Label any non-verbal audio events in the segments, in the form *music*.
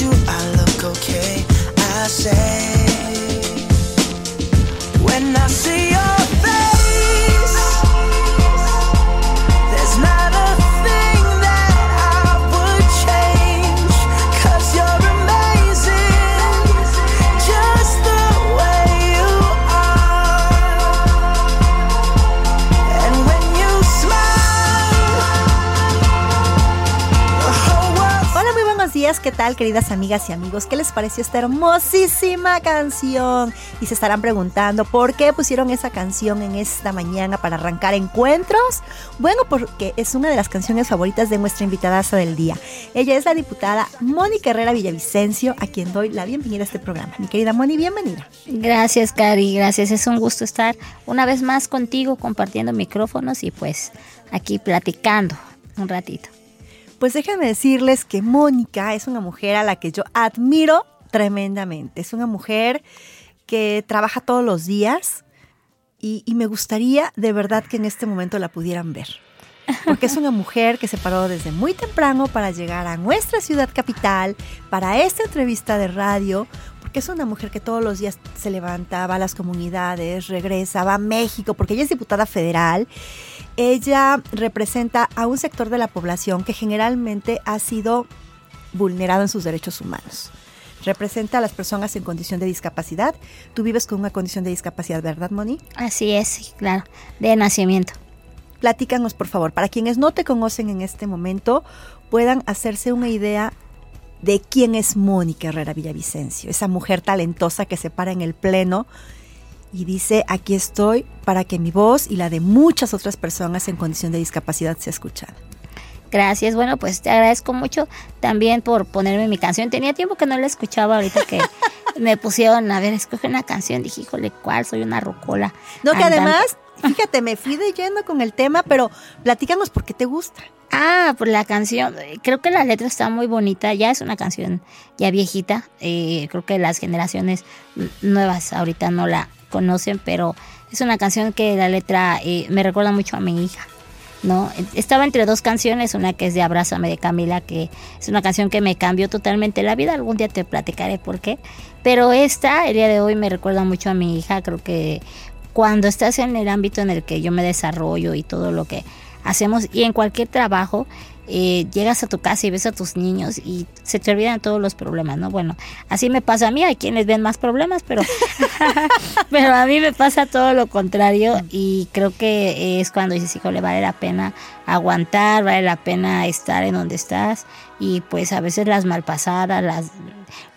do I look okay? I say. Queridas amigas y amigos, ¿qué les pareció esta hermosísima canción? Y se estarán preguntando, ¿por qué pusieron esa canción en esta mañana para arrancar encuentros? Bueno, porque es una de las canciones favoritas de nuestra invitada del día. Ella es la diputada Mónica Herrera Villavicencio, a quien doy la bienvenida a este programa. Mi querida Moni, bienvenida. Gracias, Cari, gracias. Es un gusto estar una vez más contigo compartiendo micrófonos y pues aquí platicando un ratito. Pues déjenme decirles que Mónica es una mujer a la que yo admiro tremendamente. Es una mujer que trabaja todos los días y, me gustaría de verdad que en este momento la pudieran ver. Porque es una mujer que se paró desde muy temprano para llegar a nuestra ciudad capital, para esta entrevista de radio, porque es una mujer que todos los días se levanta, va a las comunidades, regresa, va a México, porque ella es diputada federal ella representa a un sector de la población que generalmente ha sido vulnerado en sus derechos humanos. Representa a las personas en condición de discapacidad. Tú vives con una condición de discapacidad, ¿verdad, Moni? Así es, claro, de nacimiento. Platícanos, por favor, para quienes no te conocen en este momento, puedan hacerse una idea de quién es Mónica Herrera Villavicencio, esa mujer talentosa que se para en el pleno y dice, aquí estoy para que mi voz y la de muchas otras personas en condición de discapacidad sea escuchada. Gracias, bueno, pues te agradezco mucho también por ponerme mi canción. Tenía tiempo que no la escuchaba ahorita que *laughs* me pusieron, a ver, escoge una canción. Dije, híjole, ¿cuál? Soy una rocola. No, que además, fíjate, me fui de lleno con el tema, pero platícanos por qué te gusta. Ah, por la canción. Creo que la letra está muy bonita. Ya es una canción ya viejita. Eh, creo que las generaciones nuevas ahorita no la conocen, pero es una canción que la letra eh, me recuerda mucho a mi hija. ¿no? Estaba entre dos canciones, una que es de Abrázame de Camila, que es una canción que me cambió totalmente la vida, algún día te platicaré por qué, pero esta, el día de hoy, me recuerda mucho a mi hija, creo que cuando estás en el ámbito en el que yo me desarrollo y todo lo que hacemos y en cualquier trabajo, eh, llegas a tu casa y ves a tus niños y se te olvidan todos los problemas, ¿no? Bueno, así me pasa a mí, hay quienes ven más problemas, pero, *laughs* pero a mí me pasa todo lo contrario y creo que es cuando dices, hijo, le vale la pena aguantar, vale la pena estar en donde estás y pues a veces las malpasadas, las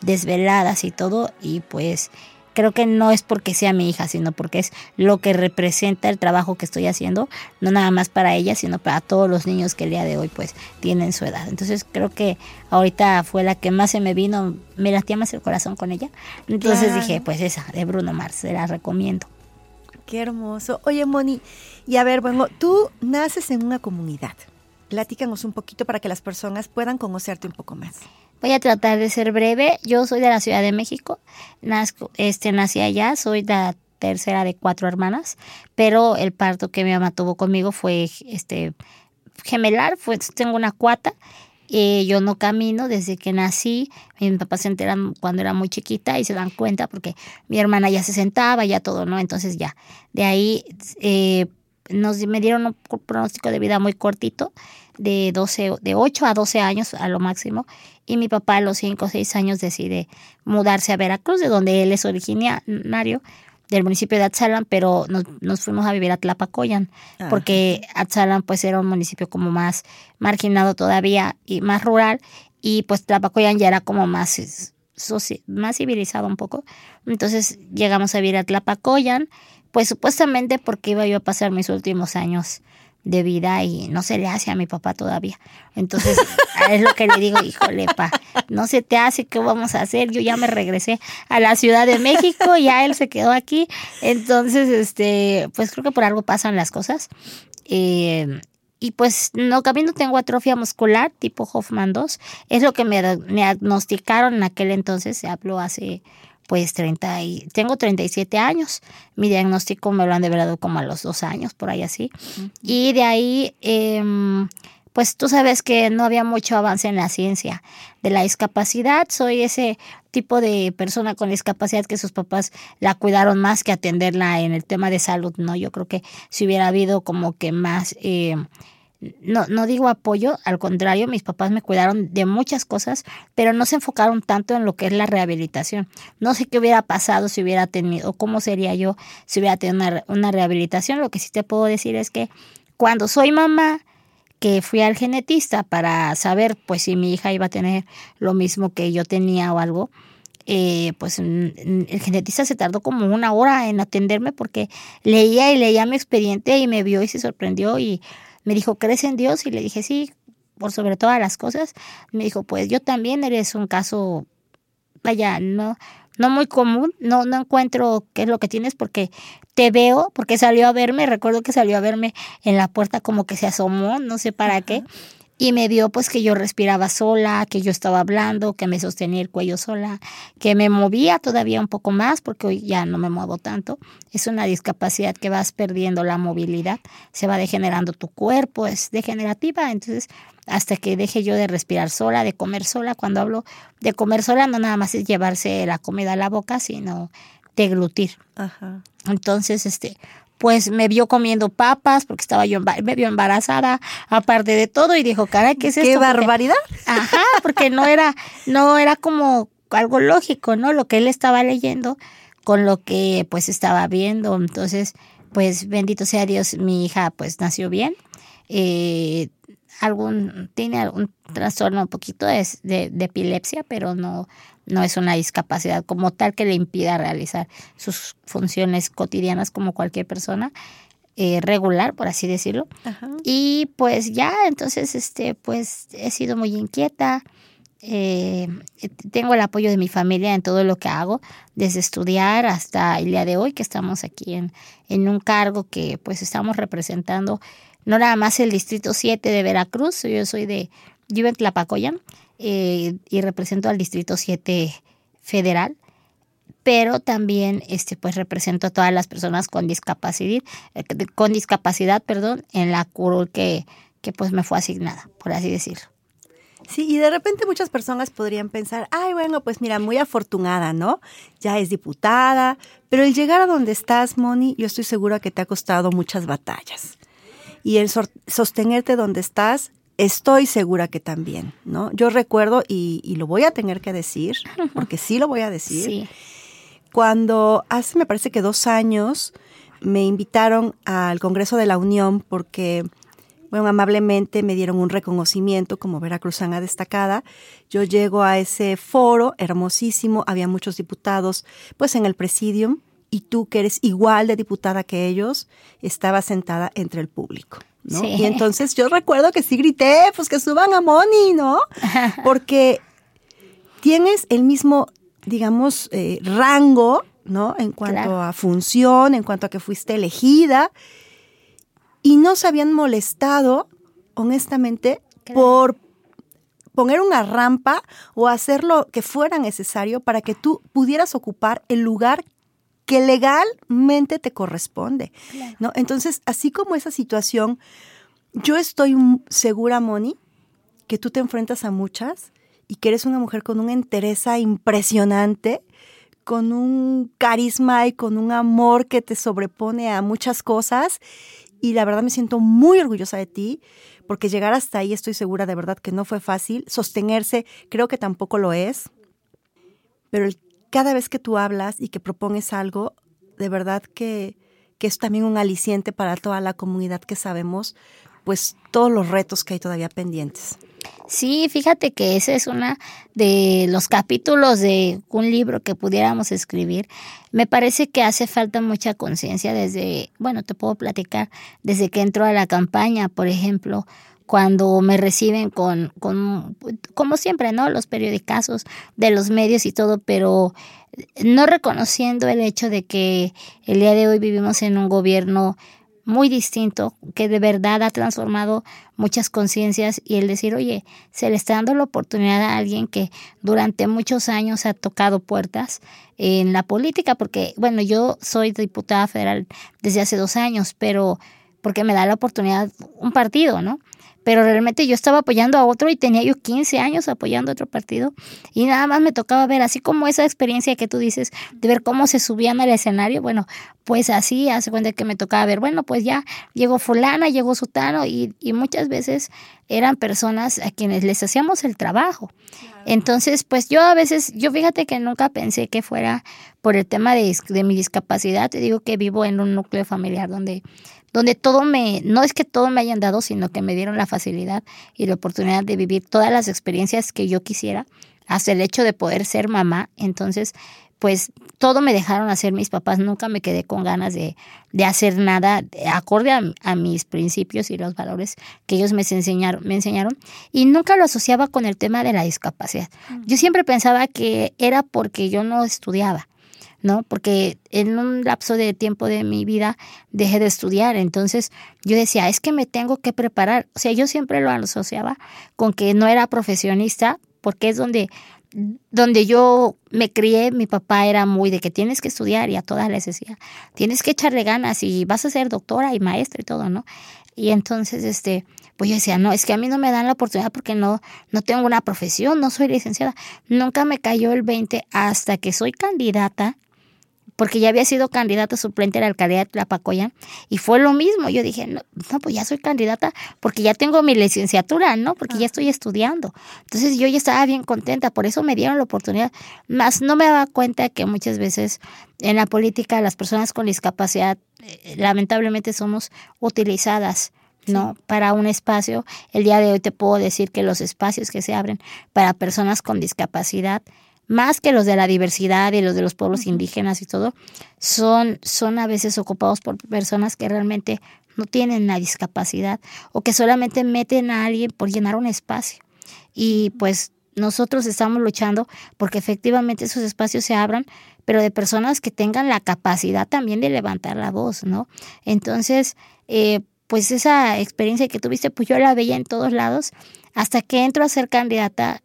desveladas y todo y pues creo que no es porque sea mi hija, sino porque es lo que representa el trabajo que estoy haciendo, no nada más para ella, sino para todos los niños que el día de hoy pues tienen su edad. Entonces creo que ahorita fue la que más se me vino, me latía más el corazón con ella. Entonces dije, pues esa, de Bruno Mars, se la recomiendo. Qué hermoso. Oye, Moni, y a ver, bueno, tú naces en una comunidad. platícanos un poquito para que las personas puedan conocerte un poco más. Voy a tratar de ser breve. Yo soy de la Ciudad de México. Nazco, este, nací allá. Soy la tercera de cuatro hermanas. Pero el parto que mi mamá tuvo conmigo fue este, gemelar. Fue, tengo una cuata. Eh, yo no camino desde que nací. Mis papás se enteran cuando era muy chiquita y se dan cuenta porque mi hermana ya se sentaba, ya todo, ¿no? Entonces ya. De ahí eh, nos me dieron un pronóstico de vida muy cortito de 12, de 8 a 12 años a lo máximo, y mi papá a los 5 o 6 años decide mudarse a Veracruz, de donde él es originario, del municipio de Atzalan, pero nos, fuimos a vivir a Tlapacoyan, ah. porque Atzalan pues era un municipio como más marginado todavía y más rural, y pues Tlapacoyan ya era como más, más civilizado un poco. Entonces llegamos a vivir a Tlapacoyan, pues supuestamente porque iba yo a pasar mis últimos años de vida y no se le hace a mi papá todavía. Entonces, *laughs* es lo que le digo, híjole, pa, no se te hace, ¿qué vamos a hacer? Yo ya me regresé a la Ciudad de México, ya él se quedó aquí. Entonces, este, pues creo que por algo pasan las cosas. Eh, y pues no, también no tengo atrofia muscular tipo Hoffman 2. Es lo que me diagnosticaron en aquel entonces, se habló hace pues 30 y, tengo 37 años. Mi diagnóstico me lo han develado como a los dos años, por ahí así. Y de ahí, em, pues tú sabes que no había mucho avance en la ciencia de la discapacidad. Soy ese tipo de persona con discapacidad que sus papás la cuidaron más que atenderla en el tema de salud, ¿no? Yo creo que si hubiera habido como que más... Eh, no, no digo apoyo, al contrario, mis papás me cuidaron de muchas cosas, pero no se enfocaron tanto en lo que es la rehabilitación. No sé qué hubiera pasado si hubiera tenido, o cómo sería yo si hubiera tenido una, una rehabilitación. Lo que sí te puedo decir es que cuando soy mamá, que fui al genetista para saber pues si mi hija iba a tener lo mismo que yo tenía o algo, eh, pues el genetista se tardó como una hora en atenderme porque leía y leía mi expediente y me vio y se sorprendió y me dijo, ¿crees en Dios? Y le dije, sí, por sobre todas las cosas. Me dijo, pues yo también eres un caso, vaya, no, no muy común, no, no encuentro qué es lo que tienes porque te veo, porque salió a verme, recuerdo que salió a verme en la puerta como que se asomó, no sé para qué, y me vio pues que yo respiraba sola, que yo estaba hablando, que me sostenía el cuello sola, que me movía todavía un poco más porque hoy ya no me muevo tanto. Es una discapacidad que vas perdiendo la movilidad, se va degenerando tu cuerpo, es degenerativa, entonces hasta que deje yo de respirar sola, de comer sola, cuando hablo de comer sola no nada más es llevarse la comida a la boca, sino deglutir. Ajá. Entonces, este, pues me vio comiendo papas porque estaba yo me vio embarazada, aparte de todo y dijo, "Caray, ¿qué es esto?" ¡Qué barbaridad! ajá, porque no era no era como algo lógico, ¿no? Lo que él estaba leyendo con lo que pues estaba viendo. Entonces, pues bendito sea Dios, mi hija pues nació bien. Eh, algún tiene algún trastorno un poquito de, de, de epilepsia, pero no no es una discapacidad como tal que le impida realizar sus funciones cotidianas como cualquier persona. Eh, regular, por así decirlo. Y pues ya, entonces, este, pues he sido muy inquieta. Eh, tengo el apoyo de mi familia en todo lo que hago, desde estudiar hasta el día de hoy, que estamos aquí en, en un cargo que pues estamos representando no nada más el Distrito 7 de Veracruz, yo soy de, yo en Tlapacoyan, eh, y represento al Distrito 7 Federal, pero también este, pues represento a todas las personas con discapacidad, eh, con discapacidad perdón, en la curul que, que pues me fue asignada, por así decirlo. Sí, y de repente muchas personas podrían pensar, ay, bueno, pues mira, muy afortunada, ¿no? Ya es diputada, pero el llegar a donde estás, Moni, yo estoy segura que te ha costado muchas batallas. Y el sostenerte donde estás Estoy segura que también, ¿no? Yo recuerdo, y, lo voy a tener que decir, porque sí lo voy a decir, cuando hace, me parece que dos años, me invitaron al Congreso de la Unión porque, bueno, amablemente me dieron un reconocimiento como veracruzana destacada. Yo llego a ese foro hermosísimo, había muchos diputados, pues en el presidium, y tú que eres igual de diputada que ellos, estabas sentada entre el público. Y entonces yo recuerdo que sí grité, pues que suban a Moni, ¿no? *laughs* Porque tienes el mismo, digamos, eh, rango, ¿no? En cuanto a función, en cuanto a que fuiste elegida, y no se habían molestado honestamente, por poner una rampa o hacer lo que fuera necesario para que tú pudieras ocupar el lugar que legalmente te corresponde. ¿no? Entonces, así como esa situación, yo estoy segura, Moni, que tú te enfrentas a muchas y que eres una mujer con una entereza impresionante, con un carisma y con un amor que te sobrepone a muchas cosas. Y la verdad me siento muy orgullosa de ti, porque llegar hasta ahí estoy segura de verdad que no fue fácil. Sostenerse creo que tampoco lo es. Pero cada vez que tú hablas y que propones algo, de verdad que, que es también un aliciente para toda la comunidad que sabemos, pues todos los retos que hay todavía pendientes. Sí, fíjate que ese es uno de los capítulos de un libro que pudiéramos escribir. Me parece que hace falta mucha conciencia desde, bueno, te puedo platicar, desde que entro a la campaña, por ejemplo, cuando me reciben con, con como siempre, ¿no? Los periodicazos de los medios y todo, pero no reconociendo el hecho de que el día de hoy vivimos en un gobierno muy distinto, que de verdad ha transformado muchas conciencias y el decir, oye, se le está dando la oportunidad a alguien que durante muchos años ha tocado puertas en la política, porque, bueno, yo soy diputada federal desde hace dos años, pero porque me da la oportunidad un partido, ¿no? Pero realmente yo estaba apoyando a otro y tenía yo 15 años apoyando a otro partido y nada más me tocaba ver, así como esa experiencia que tú dices, de ver cómo se subían al escenario, bueno, pues así, hace cuenta que me tocaba ver, bueno, pues ya llegó fulana, llegó sutano y, y muchas veces eran personas a quienes les hacíamos el trabajo. Entonces, pues yo a veces, yo fíjate que nunca pensé que fuera por el tema de, de mi discapacidad, te digo que vivo en un núcleo familiar donde donde todo me, no es que todo me hayan dado, sino que me dieron la facilidad y la oportunidad de vivir todas las experiencias que yo quisiera, hasta el hecho de poder ser mamá. Entonces, pues todo me dejaron hacer mis papás, nunca me quedé con ganas de, de hacer nada acorde a, mis principios y los valores que ellos me enseñaron, me enseñaron y nunca lo asociaba con el tema de la discapacidad. Yo siempre pensaba que era porque yo no estudiaba. ¿No? Porque en un lapso de tiempo de mi vida dejé de estudiar, entonces yo decía, es que me tengo que preparar, o sea, yo siempre lo asociaba con que no era profesionista, porque es donde donde yo me crié, mi papá era muy de que tienes que estudiar y a todas les decía, tienes que echarle ganas y vas a ser doctora y maestra y todo, ¿no? Y entonces, este, pues yo decía, no, es que a mí no me dan la oportunidad porque no, no tengo una profesión, no soy licenciada. Nunca me cayó el 20 hasta que soy candidata porque ya había sido candidata suplente a la alcaldía de Tlapacoya y fue lo mismo. Yo dije, no, pues ya soy candidata porque ya tengo mi licenciatura, ¿no? Porque ya estoy estudiando. Entonces yo ya estaba bien contenta, por eso me dieron la oportunidad. Más no me daba cuenta que muchas veces en la política las personas con discapacidad eh, lamentablemente somos utilizadas. ¿no? Para un espacio. El día de hoy te puedo decir que los espacios que se abren para personas con discapacidad más que los de la diversidad y los de los pueblos indígenas y todo, son, son a veces ocupados por personas que realmente no tienen la discapacidad o que solamente meten a alguien por llenar un espacio. Y pues nosotros estamos luchando porque efectivamente esos espacios se abran, pero de personas que tengan la capacidad también de levantar la voz, ¿no? Entonces, eh, pues esa experiencia que tuviste, pues yo la veía en todos lados, hasta que entro a ser candidata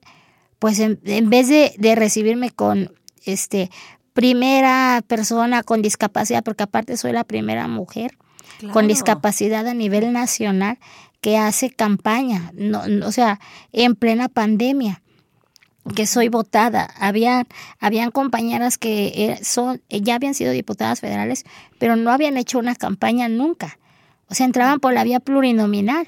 pues en, vez de, recibirme con este primera persona con discapacidad, porque aparte soy la primera mujer con discapacidad a nivel nacional que hace campaña, no, o sea, en plena pandemia que soy votada. Había, habían compañeras que eh, son, ya habían sido diputadas federales, pero no habían hecho una campaña nunca. O sea, entraban por la vía plurinominal.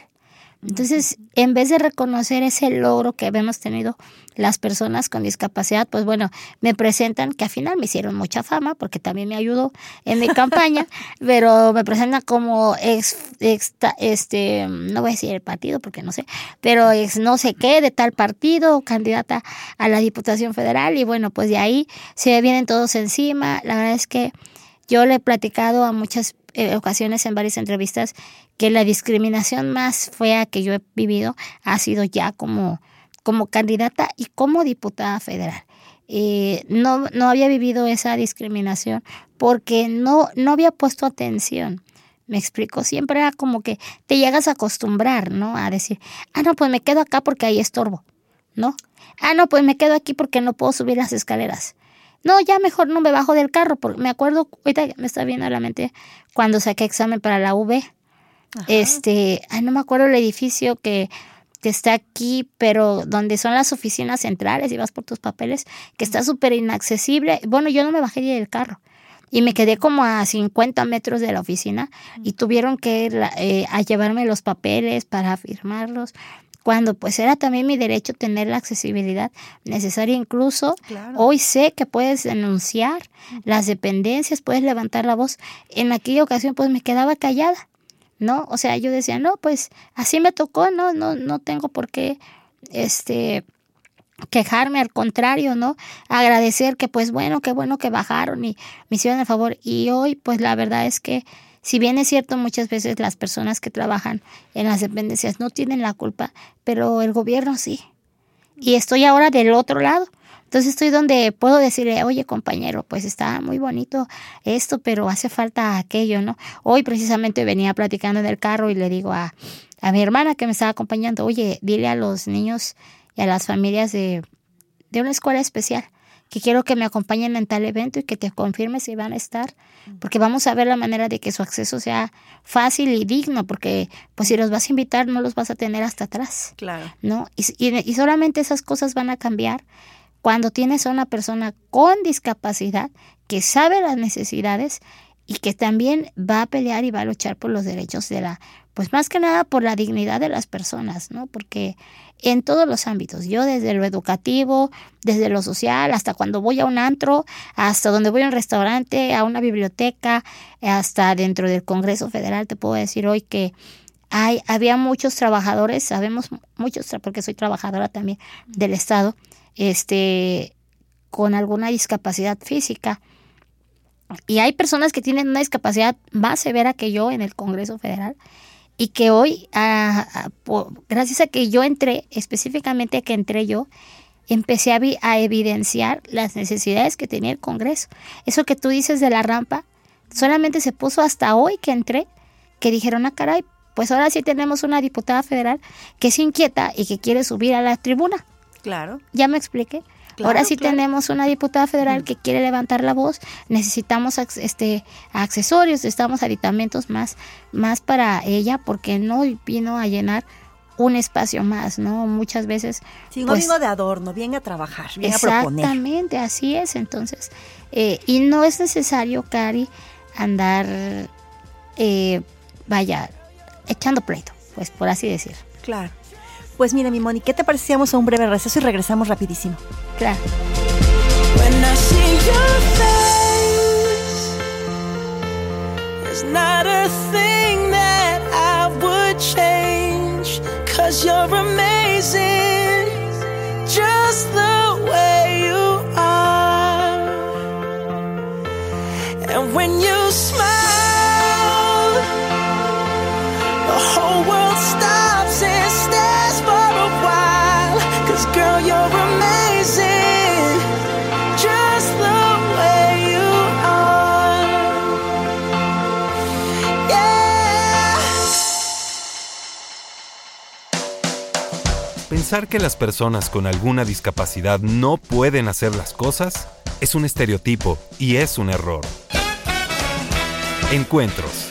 Entonces, en vez de reconocer ese logro que habíamos tenido las personas con discapacidad, pues bueno, me presentan, que al final me hicieron mucha fama, porque también me ayudó en mi *laughs* campaña, pero me presentan como ex, este, no voy a decir el partido porque no sé, pero ex no sé qué de tal partido, candidata a la Diputación Federal, y bueno, pues de ahí se vienen todos encima. La verdad es que yo le he platicado a muchas eh, ocasiones en varias entrevistas que la discriminación más fea que yo he vivido ha sido ya como, como candidata y como diputada federal. Eh, no, no había vivido esa discriminación porque no, no había puesto atención. Me explico, siempre era como que te llegas a acostumbrar, ¿no? A decir, ah, no, pues me quedo acá porque ahí estorbo, ¿no? Ah, no, pues me quedo aquí porque no puedo subir las escaleras. No, ya mejor no me bajo del carro, porque me acuerdo, ahorita me está viendo a la mente cuando saqué examen para la V. Este, ay, no me acuerdo el edificio que, que está aquí, pero donde son las oficinas centrales y vas por tus papeles, que está súper inaccesible. Bueno, yo no me bajé del carro y me quedé como a 50 metros de la oficina y tuvieron que eh, a llevarme los papeles para firmarlos cuando pues era también mi derecho tener la accesibilidad necesaria incluso hoy sé que puedes denunciar las dependencias puedes levantar la voz en aquella ocasión pues me quedaba callada no o sea yo decía no pues así me tocó no no no tengo por qué este quejarme, al contrario, ¿no? Agradecer que pues bueno, qué bueno que bajaron y me hicieron el favor. Y hoy pues la verdad es que si bien es cierto muchas veces las personas que trabajan en las dependencias no tienen la culpa, pero el gobierno sí. Y estoy ahora del otro lado. Entonces estoy donde puedo decirle, oye compañero, pues está muy bonito esto, pero hace falta aquello, ¿no? Hoy precisamente venía platicando en el carro y le digo a, a mi hermana que me estaba acompañando, oye, dile a los niños y a las familias de, de una escuela especial que quiero que me acompañen en tal evento y que te confirme si van a estar, porque vamos a ver la manera de que su acceso sea fácil y digno, porque pues si los vas a invitar no los vas a tener hasta atrás. Claro. ¿No? Y, y, y solamente esas cosas van a cambiar cuando tienes a una persona con discapacidad que sabe las necesidades y que también va a pelear y va a luchar por los derechos de la, pues más que nada por la dignidad de las personas, ¿no? Porque en todos los ámbitos, yo desde lo educativo, desde lo social, hasta cuando voy a un antro, hasta donde voy a un restaurante, a una biblioteca, hasta dentro del Congreso Federal, te puedo decir hoy que hay, había muchos trabajadores, sabemos muchos, porque soy trabajadora también del Estado, este, con alguna discapacidad física y hay personas que tienen una discapacidad más severa que yo en el Congreso Federal y que hoy, gracias a que yo entré, específicamente que entré yo, empecé a, a, evidenciar las necesidades que tenía el Congreso. Eso que tú dices de la rampa, solamente se puso hasta hoy que entré, que dijeron, ah, caray, pues ahora sí tenemos una diputada federal que se inquieta y que quiere subir a la tribuna. Claro. ¿Ya me expliqué? Ahora sí tenemos una diputada federal que quiere levantar la voz, necesitamos este accesorios, necesitamos aditamentos más, más para ella porque no vino a llenar un espacio más, ¿no? Muchas veces. Sí, no pues, vino de adorno, viene a trabajar, viene a proponer. Exactamente, así es. Entonces, eh, y no es necesario, Cari, andar, eh, vaya, echando pleito, pues por así decir. Claro. Pues mira, mi Moni, ¿qué te parecíamos a un breve receso y regresamos rapidísimo? Claro. not a thing that I would change Cause you're amazing Just the Pensar que las personas con alguna discapacidad no pueden hacer las cosas es un estereotipo y es un error. Encuentros.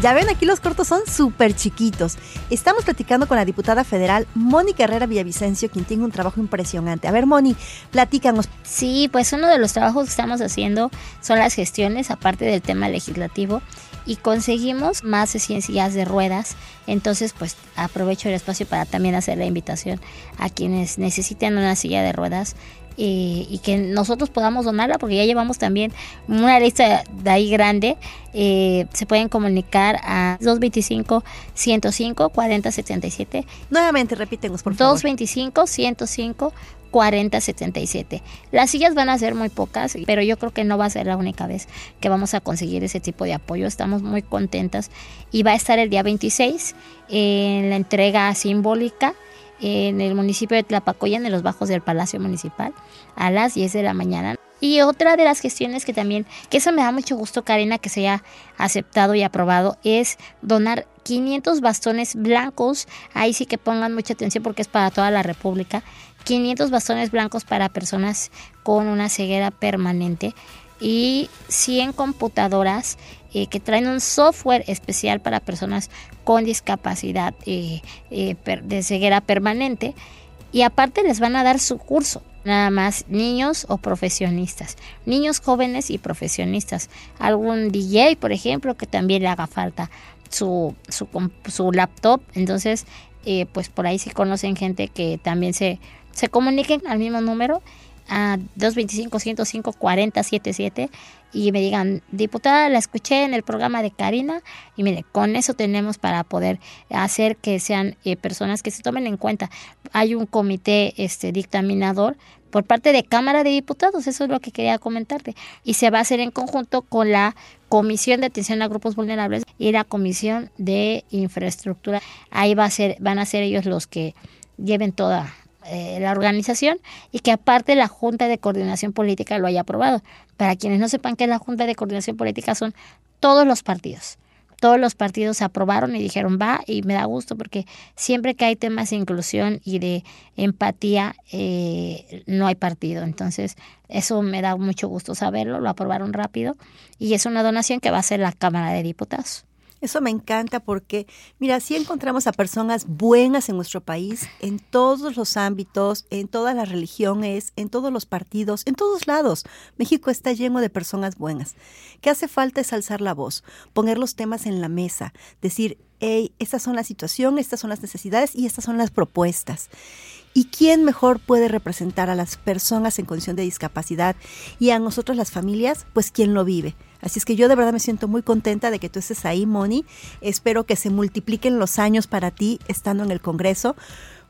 Ya ven, aquí los cortos son súper chiquitos. Estamos platicando con la diputada federal Mónica Herrera Villavicencio, quien tiene un trabajo impresionante. A ver, Moni, platícanos. Sí, pues uno de los trabajos que estamos haciendo son las gestiones, aparte del tema legislativo, y conseguimos más ciencias de ruedas. Entonces, pues aprovecho el espacio para también hacer la invitación a quienes necesiten una silla de ruedas eh, y que nosotros podamos donarla porque ya llevamos también una lista de ahí grande. Eh, se pueden comunicar a 225 105 4077. Nuevamente, repítenos, por favor. 225 105 4077. Las sillas van a ser muy pocas, pero yo creo que no va a ser la única vez que vamos a conseguir ese tipo de apoyo. Estamos muy contentas y va a estar el día 26 en la entrega simbólica en el municipio de Tlapacoyan, en los bajos del Palacio Municipal, a las 10 de la mañana. Y otra de las gestiones que también, que eso me da mucho gusto, Karina, que se haya aceptado y aprobado, es donar 500 bastones blancos. Ahí sí que pongan mucha atención porque es para toda la República. 500 bastones blancos para personas con una ceguera permanente y 100 computadoras eh, que traen un software especial para personas con discapacidad eh, eh, de ceguera permanente. Y aparte les van a dar su curso nada más niños o profesionistas, niños jóvenes y profesionistas, algún DJ por ejemplo que también le haga falta su, su, su laptop, entonces pues por ahí si conocen gente que también se, se comuniquen al mismo número a 225-105-4077 y me digan, diputada, la escuché en el programa de Karina y mire, con eso tenemos para poder hacer que sean eh, personas que se tomen en cuenta. Hay un comité este dictaminador por parte de Cámara de Diputados, eso es lo que quería comentarte, y se va a hacer en conjunto con la Comisión de Atención a Grupos Vulnerables y la Comisión de Infraestructura. Ahí va a ser, van a ser ellos los que lleven toda eh, la organización y que aparte la Junta de Coordinación Política lo haya aprobado. Para quienes no sepan qué es la Junta de Coordinación Política son todos los partidos. Todos los partidos aprobaron y dijeron va y me da gusto porque siempre que hay temas de inclusión y de empatía eh, no hay partido. Entonces eso me da mucho gusto saberlo, lo aprobaron rápido y es una donación que va a hacer la Cámara de Diputados. Eso me encanta porque, mira, si encontramos a personas buenas en nuestro país, en todos los ámbitos, en todas las religiones, en todos los partidos, en todos lados. México está lleno de personas buenas. ¿Qué hace falta es alzar la voz, poner los temas en la mesa, decir, hey, estas son la situación, estas son las necesidades y estas son las propuestas. ¿Y quién mejor puede representar a las personas en condición de discapacidad y a nosotros las familias? Pues quien lo vive. Así es que yo de verdad me siento muy contenta de que tú estés ahí, Moni. Espero que se multipliquen los años para ti estando en el Congreso,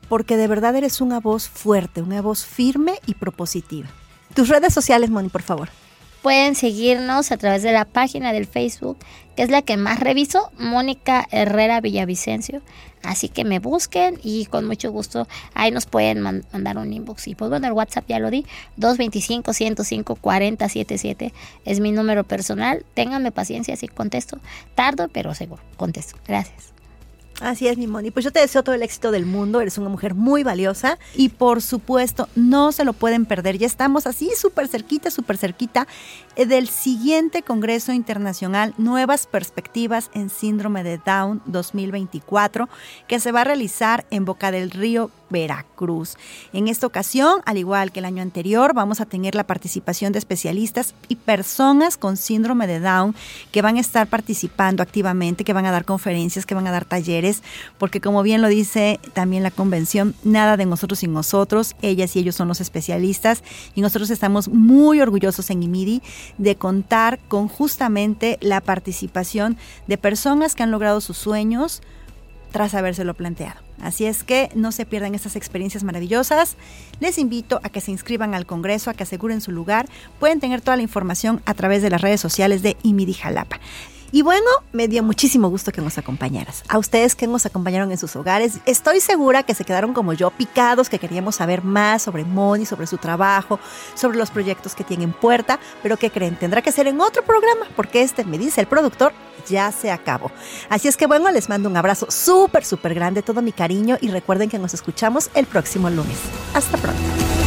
porque de verdad eres una voz fuerte, una voz firme y propositiva. Tus redes sociales, Moni, por favor. Pueden seguirnos a través de la página del Facebook, que es la que más reviso, Mónica Herrera Villavicencio. Así que me busquen y con mucho gusto ahí nos pueden mandar un inbox. Y pues bueno, el WhatsApp ya lo di, 225-105-4077 es mi número personal. Ténganme paciencia si contesto. Tardo, pero seguro, contesto. Gracias. Así es, mi Moni. Pues yo te deseo todo el éxito del mundo. Eres una mujer muy valiosa y por supuesto no se lo pueden perder. Ya estamos así súper cerquita, súper cerquita eh, del siguiente Congreso Internacional Nuevas Perspectivas en Síndrome de Down 2024 que se va a realizar en Boca del Río, Veracruz. En esta ocasión, al igual que el año anterior, vamos a tener la participación de especialistas y personas con síndrome de Down que van a estar participando activamente, que van a dar conferencias, que van a dar talleres, porque como bien lo dice también la convención, nada de nosotros sin nosotros, ellas y ellos son los especialistas y nosotros estamos muy orgullosos en IMIDI de contar con justamente la participación de personas que han logrado sus sueños tras habérselo planteado. Así es que no se pierdan estas experiencias maravillosas. Les invito a que se inscriban al Congreso, a que aseguren su lugar. Pueden tener toda la información a través de las redes sociales de IMIDI Jalapa. Y bueno, me dio muchísimo gusto que nos acompañaras. A ustedes que nos acompañaron en sus hogares, estoy segura que se quedaron como yo, picados, que queríamos saber más sobre Moni, sobre su trabajo, sobre los proyectos que tiene en puerta, pero que creen, tendrá que ser en otro programa, porque este, me dice el productor, ya se acabó. Así es que bueno, les mando un abrazo súper, súper grande, todo mi cariño y recuerden que nos escuchamos el próximo lunes. Hasta pronto.